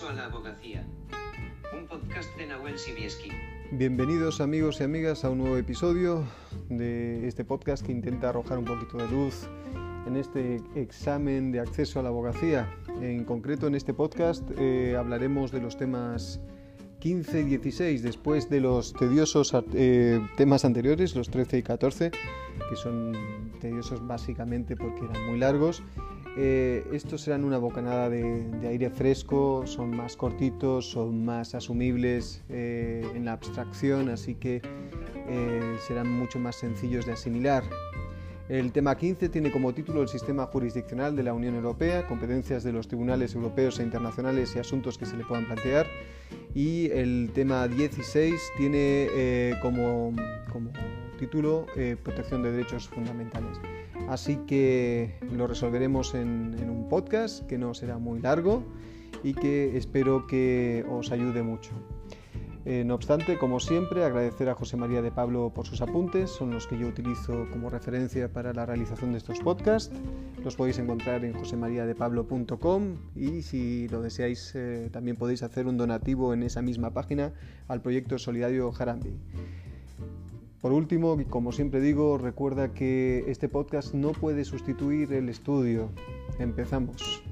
A la abogacía. Un podcast de Nahuel Sibieski. Bienvenidos amigos y amigas a un nuevo episodio de este podcast que intenta arrojar un poquito de luz en este examen de acceso a la abogacía. En concreto en este podcast eh, hablaremos de los temas 15 y 16 después de los tediosos eh, temas anteriores, los 13 y 14, que son tediosos básicamente porque eran muy largos. Eh, estos serán una bocanada de, aire fresco, son más cortitos, son más asumibles eh, en la abstracción, así que serán mucho más sencillos de asimilar. El tema 15 tiene como título el sistema jurisdiccional de la Unión Europea, competencias de los tribunales europeos e internacionales y asuntos que se le puedan plantear. Y el tema 16 tiene eh, como, título eh, protección de derechos fundamentales. Así que lo resolveremos en un podcast que no será muy largo y que espero que os ayude mucho. Eh, no obstante, como siempre, agradecer a José María de Pablo por sus apuntes, son los que yo utilizo como referencia para la realización de estos podcasts. Los podéis encontrar en josemariadepablo.com y si lo deseáis eh, también podéis hacer un donativo en esa misma página al proyecto solidario Jarambi. Por último, como siempre digo, recuerda que este podcast no puede sustituir el estudio. Empezamos.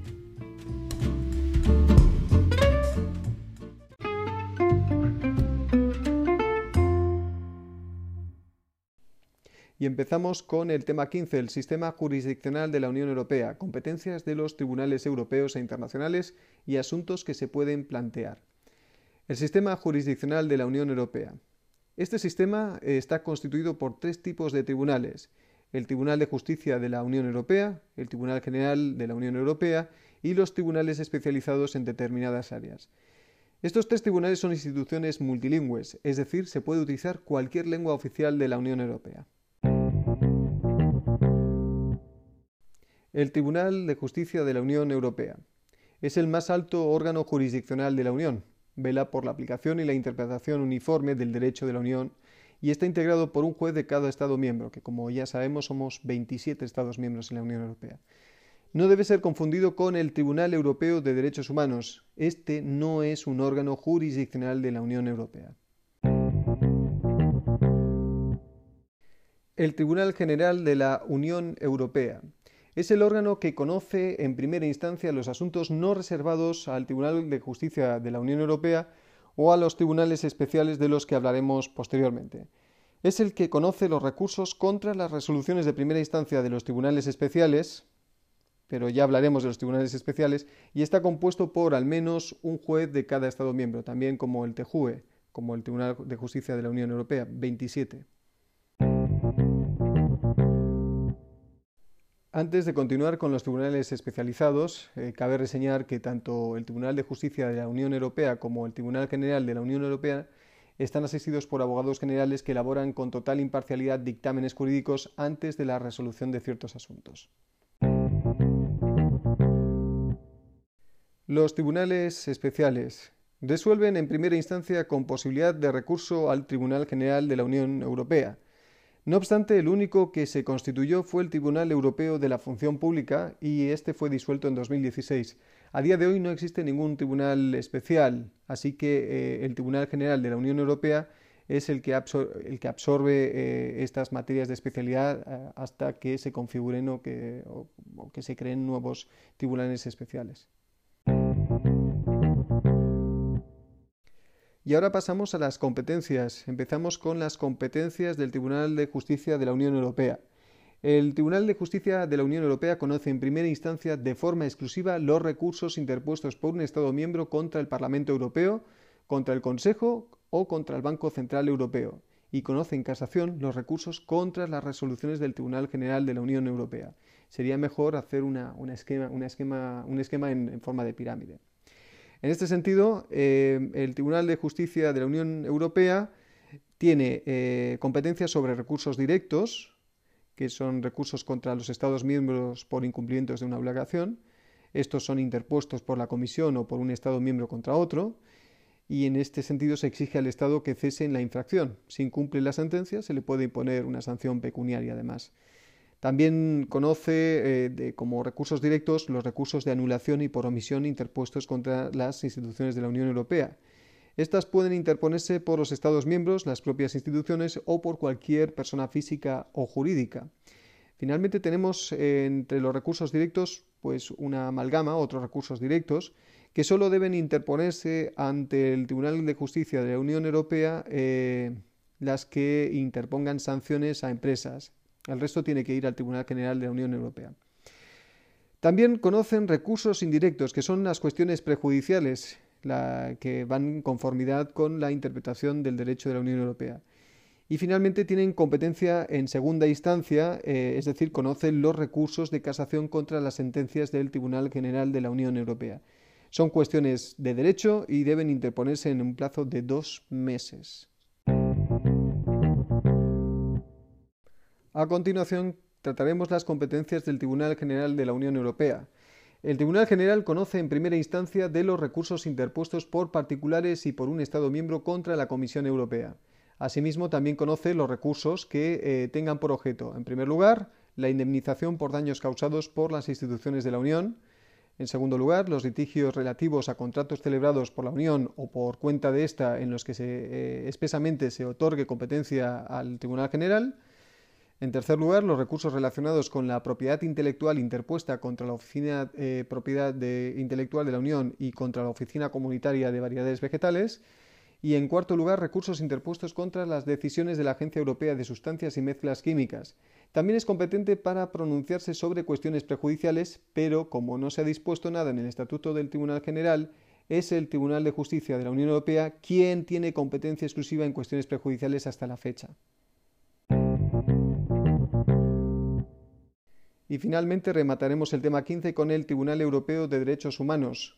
Y empezamos con el tema 15, el sistema jurisdiccional de la Unión Europea, competencias de los tribunales europeos e internacionales y asuntos que se pueden plantear. El sistema jurisdiccional de la Unión Europea. Este sistema está constituido por tres tipos de tribunales, el Tribunal de Justicia de la Unión Europea, el Tribunal General de la Unión Europea y los tribunales especializados en determinadas áreas. Estos tres tribunales son instituciones multilingües, es decir, se puede utilizar cualquier lengua oficial de la Unión Europea. El Tribunal de Justicia de la Unión Europea. Es el más alto órgano jurisdiccional de la Unión. Vela por la aplicación y la interpretación uniforme del derecho de la Unión y está integrado por un juez de cada Estado miembro, que como ya sabemos somos 27 Estados miembros en la Unión Europea. No debe ser confundido con el Tribunal Europeo de Derechos Humanos. Este no es un órgano jurisdiccional de la Unión Europea. El Tribunal General de la Unión Europea es el órgano que conoce en primera instancia los asuntos no reservados al Tribunal de Justicia de la Unión Europea o a los tribunales especiales de los que hablaremos posteriormente. Es el que conoce los recursos contra las resoluciones de primera instancia de los tribunales especiales, pero ya hablaremos de los tribunales especiales, y está compuesto por al menos un juez de cada Estado miembro, también como el TEJUE, como el Tribunal de Justicia de la Unión Europea, 27. Antes de continuar con los tribunales especializados, eh, cabe reseñar que tanto el Tribunal de Justicia de la Unión Europea como el Tribunal General de la Unión Europea están asistidos por abogados generales que elaboran con total imparcialidad dictámenes jurídicos antes de la resolución de ciertos asuntos. Los tribunales especiales resuelven en primera instancia con posibilidad de recurso al Tribunal General de la Unión Europea, no obstante, el único que se constituyó fue el Tribunal Europeo de la Función Pública y este fue disuelto en 2016. A día de hoy no existe ningún tribunal especial, así que eh, el Tribunal General de la Unión Europea es el que, absorbe eh, estas materias de especialidad eh, hasta que se configuren o que se creen nuevos tribunales especiales. Y ahora pasamos a las competencias. Empezamos con las competencias del Tribunal de Justicia de la Unión Europea. El Tribunal de Justicia de la Unión Europea conoce en primera instancia de forma exclusiva los recursos interpuestos por un Estado miembro contra el Parlamento Europeo, contra el Consejo o contra el Banco Central Europeo, y conoce en casación los recursos contra las resoluciones del Tribunal General de la Unión Europea. Sería mejor hacer una, esquema, un esquema en forma de pirámide. En este sentido, eh, el Tribunal de Justicia de la Unión Europea tiene eh, competencias sobre recursos directos, que son recursos contra los Estados miembros por incumplimientos de una obligación. Estos son interpuestos por la Comisión o por un Estado miembro contra otro, y en este sentido se exige al Estado que cese en la infracción. Si incumple la sentencia, se le puede imponer una sanción pecuniaria además. También conoce eh, como recursos directos los recursos de anulación y por omisión interpuestos contra las instituciones de la Unión Europea. Estas pueden interponerse por los Estados miembros, las propias instituciones o por cualquier persona física o jurídica. Finalmente tenemos eh, entre los recursos directos pues una amalgama, otros recursos directos, que solo deben interponerse ante el Tribunal de Justicia de la Unión Europea eh, las que interpongan sanciones a empresas, el resto tiene que ir al Tribunal General de la Unión Europea. También conocen recursos indirectos, que son las cuestiones prejudiciales que van en conformidad con la interpretación del derecho de la Unión Europea. Y finalmente tienen competencia en segunda instancia, eh, es decir, conocen los recursos de casación contra las sentencias del Tribunal General de la Unión Europea. Son cuestiones de derecho y deben interponerse en un plazo de dos meses. A continuación, trataremos las competencias del Tribunal General de la Unión Europea. El Tribunal General conoce en primera instancia de los recursos interpuestos por particulares y por un Estado miembro contra la Comisión Europea. Asimismo, también conoce los recursos que eh, tengan por objeto, en primer lugar, la indemnización por daños causados por las instituciones de la Unión, en segundo lugar, los litigios relativos a contratos celebrados por la Unión o por cuenta de ésta en los que se, eh, expresamente se otorgue competencia al Tribunal General, en tercer lugar, los recursos relacionados con la propiedad intelectual interpuesta contra la Oficina eh, Propiedad Intelectual de la Unión y contra la Oficina Comunitaria de Variedades Vegetales. Y en cuarto lugar, recursos interpuestos contra las decisiones de la Agencia Europea de Sustancias y Mezclas Químicas. También es competente para pronunciarse sobre cuestiones prejudiciales, pero como no se ha dispuesto nada en el Estatuto del Tribunal General, es el Tribunal de Justicia de la Unión Europea quien tiene competencia exclusiva en cuestiones prejudiciales hasta la fecha. Y finalmente remataremos el tema 15 con el Tribunal Europeo de Derechos Humanos.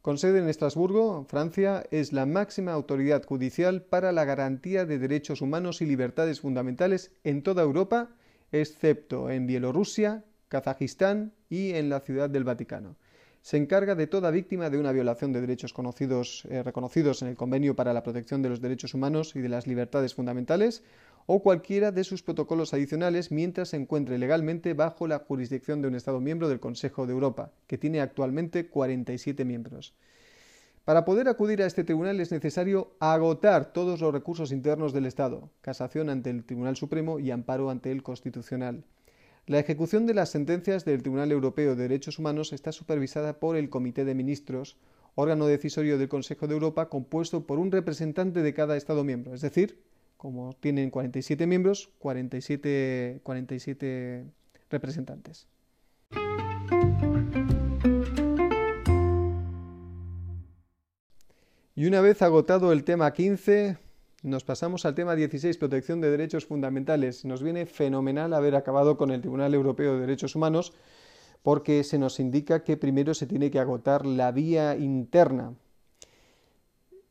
Con sede en Estrasburgo, Francia es la máxima autoridad judicial para la garantía de derechos humanos y libertades fundamentales en toda Europa, excepto en Bielorrusia, Kazajistán y en la Ciudad del Vaticano. Se encarga de toda víctima de una violación de derechos eh, reconocidos en el Convenio para la Protección de los Derechos Humanos y de las Libertades Fundamentales o cualquiera de sus protocolos adicionales mientras se encuentre legalmente bajo la jurisdicción de un Estado miembro del Consejo de Europa, que tiene actualmente 47 miembros. Para poder acudir a este tribunal es necesario agotar todos los recursos internos del Estado, casación ante el Tribunal Supremo y amparo ante el Constitucional. La ejecución de las sentencias del Tribunal Europeo de Derechos Humanos está supervisada por el Comité de Ministros, órgano decisorio del Consejo de Europa compuesto por un representante de cada Estado miembro, es decir, como tienen 47 miembros, 47, 47 representantes. Y una vez agotado el tema 15, nos pasamos al tema 16, protección de derechos fundamentales. Nos viene fenomenal haber acabado con el Tribunal Europeo de Derechos Humanos porque se nos indica que primero se tiene que agotar la vía interna,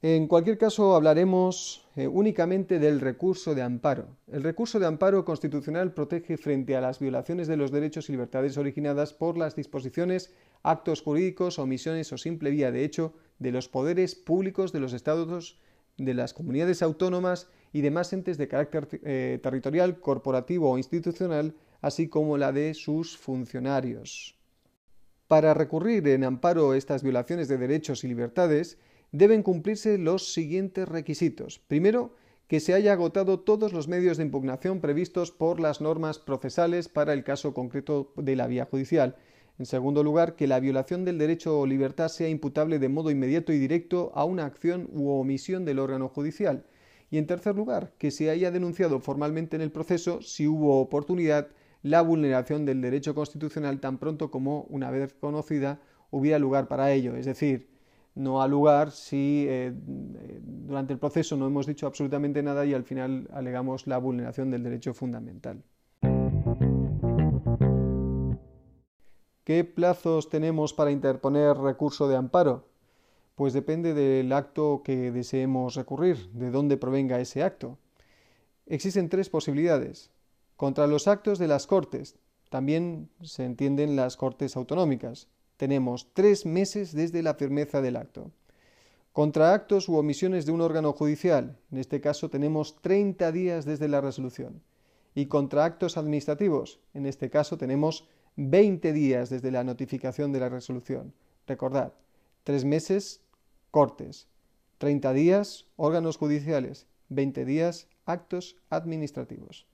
en cualquier caso, hablaremos eh, únicamente del recurso de amparo. El recurso de amparo constitucional protege frente a las violaciones de los derechos y libertades originadas por las disposiciones, actos jurídicos, omisiones o simple vía de hecho de los poderes públicos de los estados, de las comunidades autónomas y demás entes de carácter eh, territorial, corporativo o institucional, así como la de sus funcionarios. Para recurrir en amparo estas violaciones de derechos y libertades, deben cumplirse los siguientes requisitos. Primero, que se haya agotado todos los medios de impugnación previstos por las normas procesales para el caso concreto de la vía judicial. En segundo lugar, que la violación del derecho o libertad sea imputable de modo inmediato y directo a una acción u omisión del órgano judicial. Y en tercer lugar, que se haya denunciado formalmente en el proceso, si hubo oportunidad, la vulneración del derecho constitucional tan pronto como, una vez conocida, hubiera lugar para ello. Es decir, no ha lugar si eh, durante el proceso no hemos dicho absolutamente nada y al final alegamos la vulneración del derecho fundamental. ¿Qué plazos tenemos para interponer recurso de amparo? Pues depende del acto que deseemos recurrir, de dónde provenga ese acto. Existen tres posibilidades. Contra los actos de las Cortes, también se entienden las Cortes autonómicas, tenemos tres meses desde la firmeza del acto. Contra actos u omisiones de un órgano judicial, en este caso tenemos 30 días desde la resolución. Y contra actos administrativos, en este caso tenemos 20 días desde la notificación de la resolución. Recordad, 3 meses, cortes, 30 días, órganos judiciales, 20 días, actos administrativos.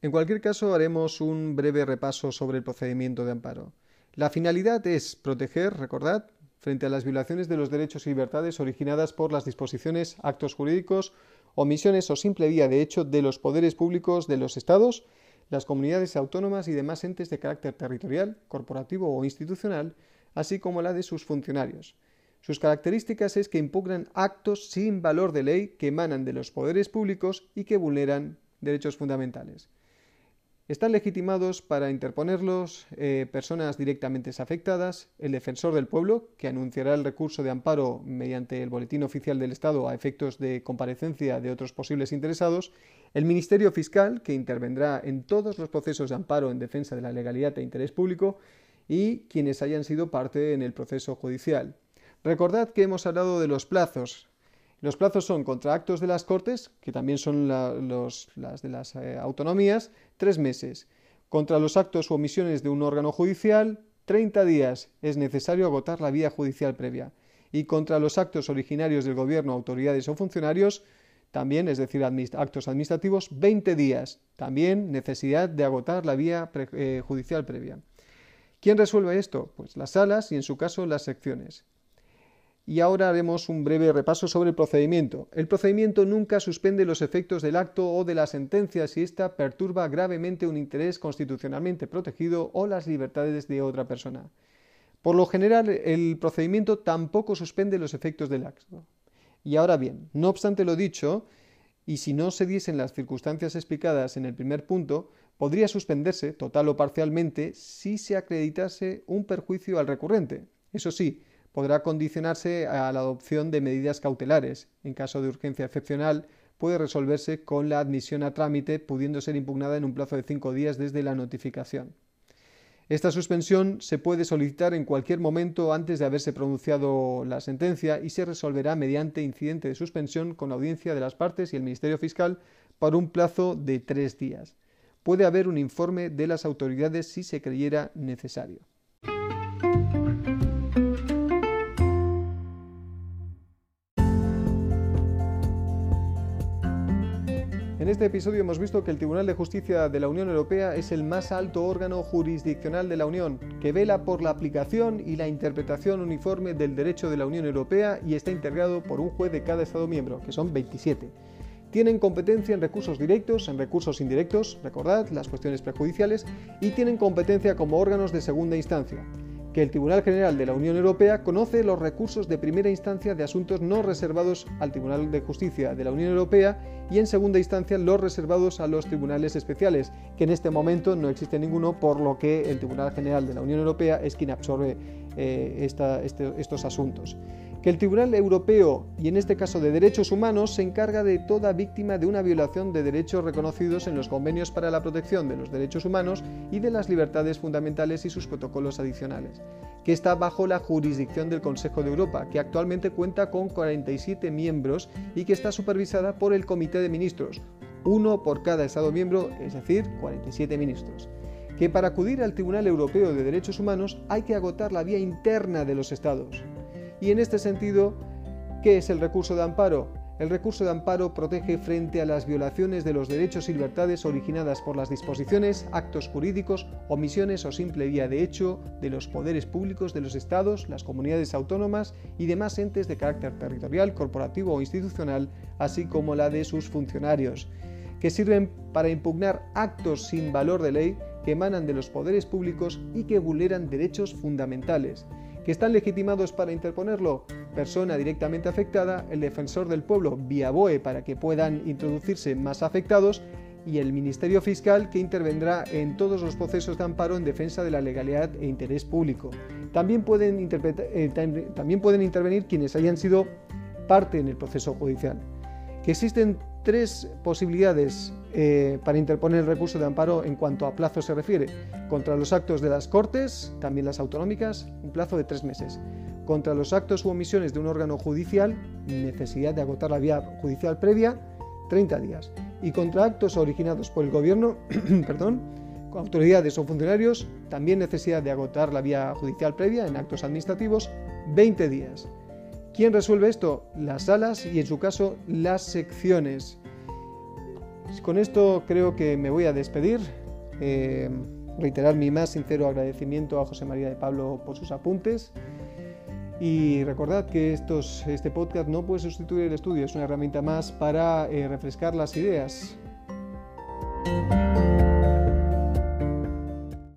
En cualquier caso, haremos un breve repaso sobre el procedimiento de amparo. La finalidad es proteger, recordad, frente a las violaciones de los derechos y libertades originadas por las disposiciones, actos jurídicos, omisiones o simple vía de hecho de los poderes públicos de los Estados, las comunidades autónomas y demás entes de carácter territorial, corporativo o institucional, así como la de sus funcionarios. Sus características es que impugnan actos sin valor de ley que emanan de los poderes públicos y que vulneran derechos fundamentales. Están legitimados para interponerlos eh, personas directamente afectadas, el defensor del pueblo, que anunciará el recurso de amparo mediante el Boletín Oficial del Estado a efectos de comparecencia de otros posibles interesados, el Ministerio Fiscal, que intervendrá en todos los procesos de amparo en defensa de la legalidad e interés público, y quienes hayan sido parte en el proceso judicial. Recordad que hemos hablado de los plazos los plazos son contra actos de las Cortes, que también son las de las eh, autonomías, tres meses. Contra los actos u omisiones de un órgano judicial, 30 días es necesario agotar la vía judicial previa. Y contra los actos originarios del Gobierno, autoridades o funcionarios, también, es decir, actos administrativos, 20 días. También necesidad de agotar la vía eh, judicial previa. ¿Quién resuelve esto? Pues las salas y, en su caso, las secciones. Y ahora haremos un breve repaso sobre el procedimiento. El procedimiento nunca suspende los efectos del acto o de la sentencia si ésta perturba gravemente un interés constitucionalmente protegido o las libertades de otra persona. Por lo general, el procedimiento tampoco suspende los efectos del acto. Y ahora bien, no obstante lo dicho, y si no se diesen las circunstancias explicadas en el primer punto, podría suspenderse, total o parcialmente, si se acreditase un perjuicio al recurrente. Eso sí, podrá condicionarse a la adopción de medidas cautelares. En caso de urgencia excepcional, puede resolverse con la admisión a trámite, pudiendo ser impugnada en un plazo de cinco días desde la notificación. Esta suspensión se puede solicitar en cualquier momento antes de haberse pronunciado la sentencia y se resolverá mediante incidente de suspensión con audiencia de las partes y el Ministerio Fiscal por un plazo de tres días. Puede haber un informe de las autoridades si se creyera necesario. En este episodio hemos visto que el Tribunal de Justicia de la Unión Europea es el más alto órgano jurisdiccional de la Unión, que vela por la aplicación y la interpretación uniforme del derecho de la Unión Europea y está integrado por un juez de cada Estado miembro, que son 27. Tienen competencia en recursos directos, en recursos indirectos, recordad las cuestiones prejudiciales, y tienen competencia como órganos de segunda instancia que el Tribunal General de la Unión Europea conoce los recursos de primera instancia de asuntos no reservados al Tribunal de Justicia de la Unión Europea y en segunda instancia los reservados a los tribunales especiales, que en este momento no existe ninguno, por lo que el Tribunal General de la Unión Europea es quien absorbe eh, este, estos asuntos que el Tribunal Europeo, y en este caso de Derechos Humanos, se encarga de toda víctima de una violación de derechos reconocidos en los convenios para la protección de los derechos humanos y de las libertades fundamentales y sus protocolos adicionales, que está bajo la jurisdicción del Consejo de Europa, que actualmente cuenta con 47 miembros y que está supervisada por el Comité de Ministros, uno por cada Estado miembro, es decir, 47 ministros que para acudir al Tribunal Europeo de Derechos Humanos hay que agotar la vía interna de los Estados, y en este sentido, ¿qué es el recurso de amparo? El recurso de amparo protege frente a las violaciones de los derechos y libertades originadas por las disposiciones, actos jurídicos, omisiones o simple vía de hecho de los poderes públicos de los estados, las comunidades autónomas y demás entes de carácter territorial, corporativo o institucional, así como la de sus funcionarios, que sirven para impugnar actos sin valor de ley que emanan de los poderes públicos y que vulneran derechos fundamentales que están legitimados para interponerlo, persona directamente afectada, el defensor del pueblo vía BOE para que puedan introducirse más afectados y el Ministerio Fiscal que intervendrá en todos los procesos de amparo en defensa de la legalidad e interés público. También pueden, eh, también pueden intervenir quienes hayan sido parte en el proceso judicial. Que existen tres posibilidades eh, para interponer el recurso de amparo en cuanto a plazo se refiere. Contra los actos de las Cortes, también las autonómicas, un plazo de tres meses. Contra los actos u omisiones de un órgano judicial, necesidad de agotar la vía judicial previa, 30 días. Y contra actos originados por el gobierno, perdón, autoridades o funcionarios, también necesidad de agotar la vía judicial previa en actos administrativos, 20 días. ¿Quién resuelve esto? Las salas y en su caso las secciones. Con esto creo que me voy a despedir. Eh, reiterar mi más sincero agradecimiento a José María de Pablo por sus apuntes. Y recordad que estos, este podcast no puede sustituir el estudio, es una herramienta más para eh, refrescar las ideas.